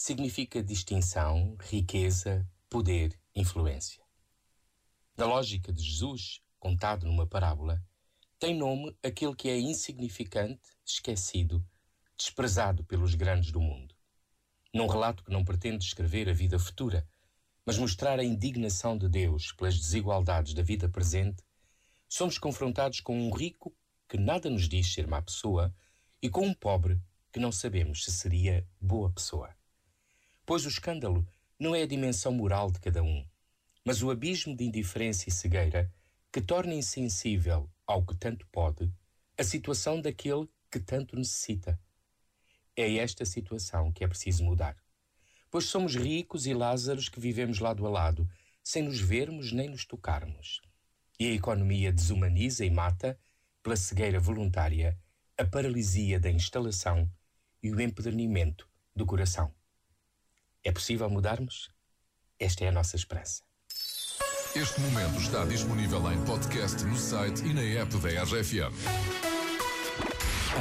significa distinção, riqueza, poder, influência. Na lógica de Jesus, contado numa parábola, tem nome aquele que é insignificante, esquecido, desprezado pelos grandes do mundo. Num relato que não pretende descrever a vida futura, mas mostrar a indignação de Deus pelas desigualdades da vida presente, somos confrontados com um rico que nada nos diz ser má pessoa e com um pobre que não sabemos se seria boa pessoa pois o escândalo não é a dimensão moral de cada um, mas o abismo de indiferença e cegueira que torna insensível ao que tanto pode a situação daquele que tanto necessita. É esta situação que é preciso mudar. Pois somos ricos e Lázaros que vivemos lado a lado, sem nos vermos nem nos tocarmos. E a economia desumaniza e mata, pela cegueira voluntária, a paralisia da instalação e o empedernimento do coração. É possível mudarmos? Esta é a nossa esperança. Este momento está disponível em podcast no site e na app da RFM.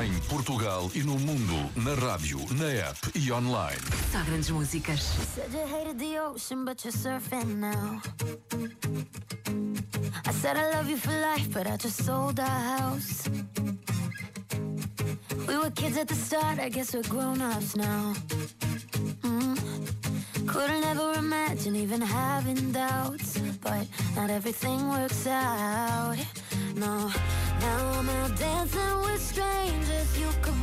Em Portugal e no mundo, na rádio, na app e online. Só grandes músicas. Said you hated the ocean, but you're surfing now. I said I love you for life, but I just sold our house. We were kids at the start, I guess we're grown ups now. Imagine even having doubts, but not everything works out. No, now I'm out dancing with strangers. You could